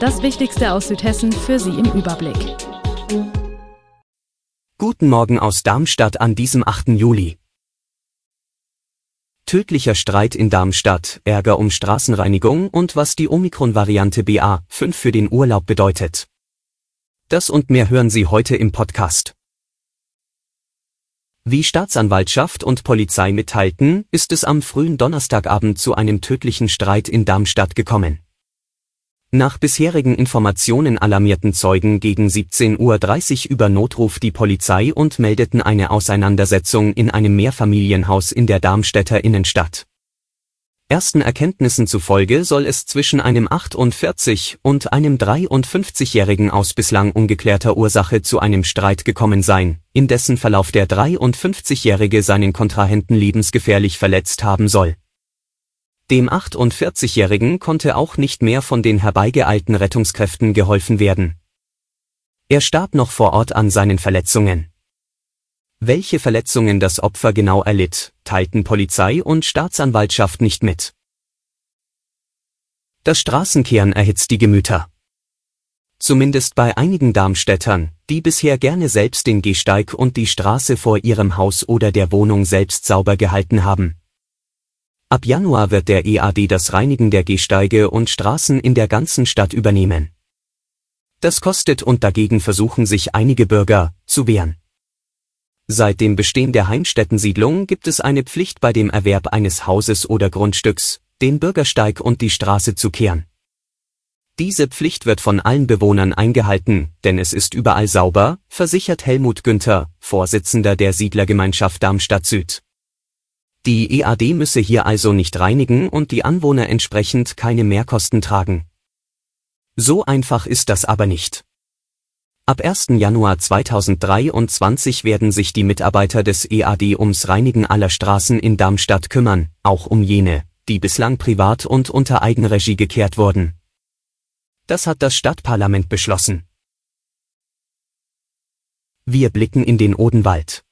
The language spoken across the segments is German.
Das Wichtigste aus Südhessen für Sie im Überblick. Guten Morgen aus Darmstadt an diesem 8. Juli. Tödlicher Streit in Darmstadt, Ärger um Straßenreinigung und was die Omikron-Variante BA5 für den Urlaub bedeutet. Das und mehr hören Sie heute im Podcast. Wie Staatsanwaltschaft und Polizei mitteilten, ist es am frühen Donnerstagabend zu einem tödlichen Streit in Darmstadt gekommen. Nach bisherigen Informationen alarmierten Zeugen gegen 17.30 Uhr über Notruf die Polizei und meldeten eine Auseinandersetzung in einem Mehrfamilienhaus in der Darmstädter Innenstadt. Ersten Erkenntnissen zufolge soll es zwischen einem 48 und einem 53-Jährigen aus bislang ungeklärter Ursache zu einem Streit gekommen sein, in dessen Verlauf der 53-Jährige seinen Kontrahenten lebensgefährlich verletzt haben soll dem 48-Jährigen konnte auch nicht mehr von den herbeigeeilten Rettungskräften geholfen werden. Er starb noch vor Ort an seinen Verletzungen. Welche Verletzungen das Opfer genau erlitt, teilten Polizei und Staatsanwaltschaft nicht mit. Das Straßenkehren erhitzt die Gemüter. Zumindest bei einigen Darmstädtern, die bisher gerne selbst den Gehsteig und die Straße vor ihrem Haus oder der Wohnung selbst sauber gehalten haben. Ab Januar wird der EAD das Reinigen der Gehsteige und Straßen in der ganzen Stadt übernehmen. Das kostet und dagegen versuchen sich einige Bürger zu wehren. Seit dem Bestehen der Heimstättensiedlung gibt es eine Pflicht bei dem Erwerb eines Hauses oder Grundstücks, den Bürgersteig und die Straße zu kehren. Diese Pflicht wird von allen Bewohnern eingehalten, denn es ist überall sauber, versichert Helmut Günther, Vorsitzender der Siedlergemeinschaft Darmstadt Süd. Die EAD müsse hier also nicht reinigen und die Anwohner entsprechend keine Mehrkosten tragen. So einfach ist das aber nicht. Ab 1. Januar 2023 werden sich die Mitarbeiter des EAD ums Reinigen aller Straßen in Darmstadt kümmern, auch um jene, die bislang privat und unter Eigenregie gekehrt wurden. Das hat das Stadtparlament beschlossen. Wir blicken in den Odenwald.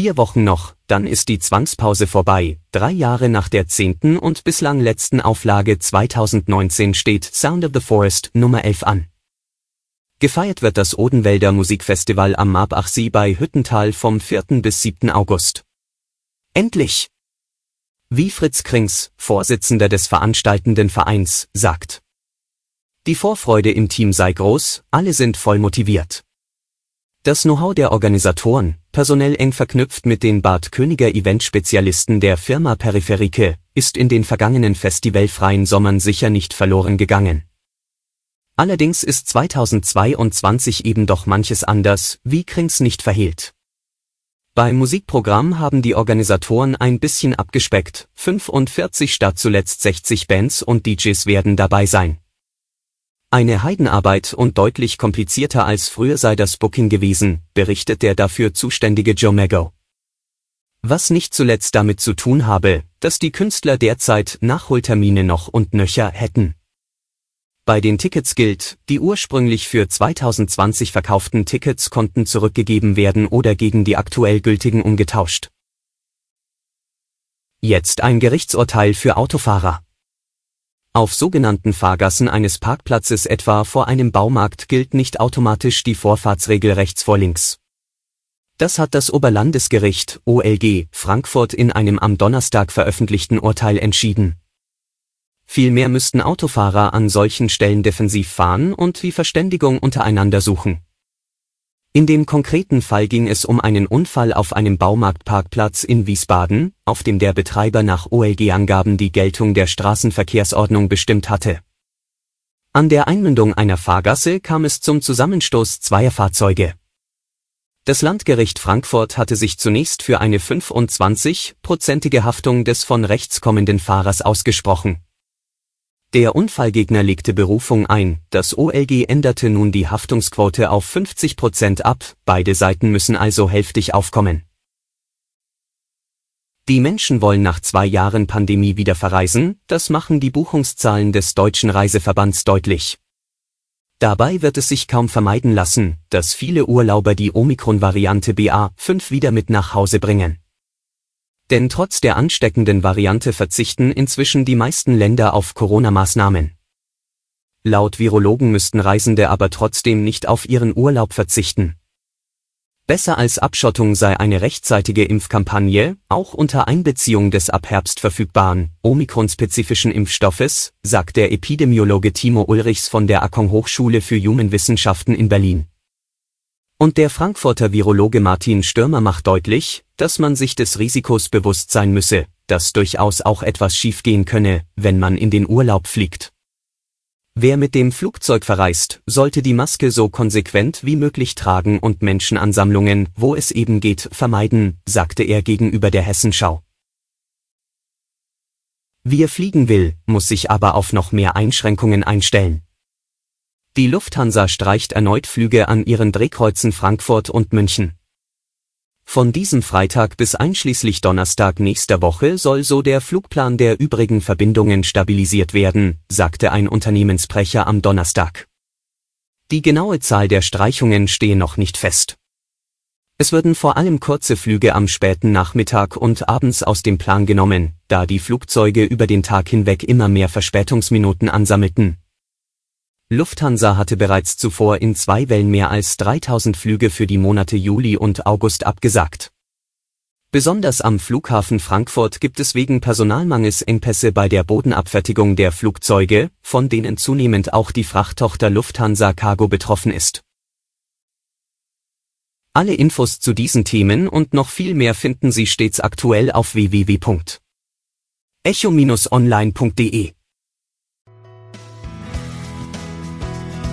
Vier Wochen noch, dann ist die Zwangspause vorbei. Drei Jahre nach der zehnten und bislang letzten Auflage 2019 steht Sound of the Forest Nummer 11 an. Gefeiert wird das Odenwälder Musikfestival am Marbachsee bei Hüttental vom 4. bis 7. August. Endlich! Wie Fritz Krings, Vorsitzender des veranstaltenden Vereins, sagt. Die Vorfreude im Team sei groß, alle sind voll motiviert. Das Know-how der Organisatoren, personell eng verknüpft mit den Bad Königer Event-Spezialisten der Firma Peripherike, ist in den vergangenen festivalfreien Sommern sicher nicht verloren gegangen. Allerdings ist 2022 eben doch manches anders, wie Krings nicht verhehlt. Beim Musikprogramm haben die Organisatoren ein bisschen abgespeckt, 45 statt zuletzt 60 Bands und DJs werden dabei sein. Eine Heidenarbeit und deutlich komplizierter als früher sei das Booking gewesen, berichtet der dafür zuständige Joe Mago. Was nicht zuletzt damit zu tun habe, dass die Künstler derzeit Nachholtermine noch und nöcher hätten. Bei den Tickets gilt, die ursprünglich für 2020 verkauften Tickets konnten zurückgegeben werden oder gegen die aktuell gültigen umgetauscht. Jetzt ein Gerichtsurteil für Autofahrer. Auf sogenannten Fahrgassen eines Parkplatzes etwa vor einem Baumarkt gilt nicht automatisch die Vorfahrtsregel rechts vor links. Das hat das Oberlandesgericht OLG Frankfurt in einem am Donnerstag veröffentlichten Urteil entschieden. Vielmehr müssten Autofahrer an solchen Stellen defensiv fahren und die Verständigung untereinander suchen. In dem konkreten Fall ging es um einen Unfall auf einem Baumarktparkplatz in Wiesbaden, auf dem der Betreiber nach OLG-Angaben die Geltung der Straßenverkehrsordnung bestimmt hatte. An der Einmündung einer Fahrgasse kam es zum Zusammenstoß zweier Fahrzeuge. Das Landgericht Frankfurt hatte sich zunächst für eine 25-prozentige Haftung des von rechts kommenden Fahrers ausgesprochen Der Unfallgegner legte Berufung ein, das OLG änderte nun die Haftungsquote auf 50 Prozent ab, beide Seiten müssen also hälftig aufkommen. Die Menschen wollen nach zwei Jahren Pandemie wieder verreisen, das machen die Buchungszahlen des Deutschen Reiseverbands deutlich. Dabei wird es sich kaum vermeiden lassen, dass viele Urlauber die Omikron-Variante BA5 wieder mit nach Hause bringen. Denn trotz der ansteckenden Variante verzichten inzwischen die meisten Länder auf Corona-Maßnahmen. Laut Virologen müssten Reisende aber trotzdem nicht auf ihren Urlaub verzichten. Besser als Abschottung sei eine rechtzeitige Impfkampagne, auch unter Einbeziehung des ab Herbst verfügbaren, Omikron-spezifischen Impfstoffes, sagt der Epidemiologe Timo Ulrichs von der Akon Hochschule für Humanwissenschaften in Berlin. Und der Frankfurter Virologe Martin Stürmer macht deutlich, dass man sich des Risikos bewusst sein müsse, dass durchaus auch etwas schiefgehen könne, wenn man in den Urlaub fliegt. Wer mit dem Flugzeug verreist, sollte die Maske so konsequent wie möglich tragen und Menschenansammlungen, wo es eben geht, vermeiden, sagte er gegenüber der Hessenschau. Wer fliegen will, muss sich aber auf noch mehr Einschränkungen einstellen. Die Lufthansa streicht erneut Flüge an ihren Drehkreuzen Frankfurt und München. Von diesem Freitag bis einschließlich Donnerstag nächster Woche soll so der Flugplan der übrigen Verbindungen stabilisiert werden, sagte ein Unternehmenssprecher am Donnerstag. Die genaue Zahl der Streichungen stehe noch nicht fest. Es würden vor allem kurze Flüge am späten Nachmittag und abends aus dem Plan genommen, da die Flugzeuge über den Tag hinweg immer mehr Verspätungsminuten ansammelten, Lufthansa hatte bereits zuvor in zwei Wellen mehr als 3000 Flüge für die Monate Juli und August abgesagt. Besonders am Flughafen Frankfurt gibt es wegen Personalmangels Engpässe bei der Bodenabfertigung der Flugzeuge, von denen zunehmend auch die Frachttochter Lufthansa Cargo betroffen ist. Alle Infos zu diesen Themen und noch viel mehr finden Sie stets aktuell auf www.echo-online.de.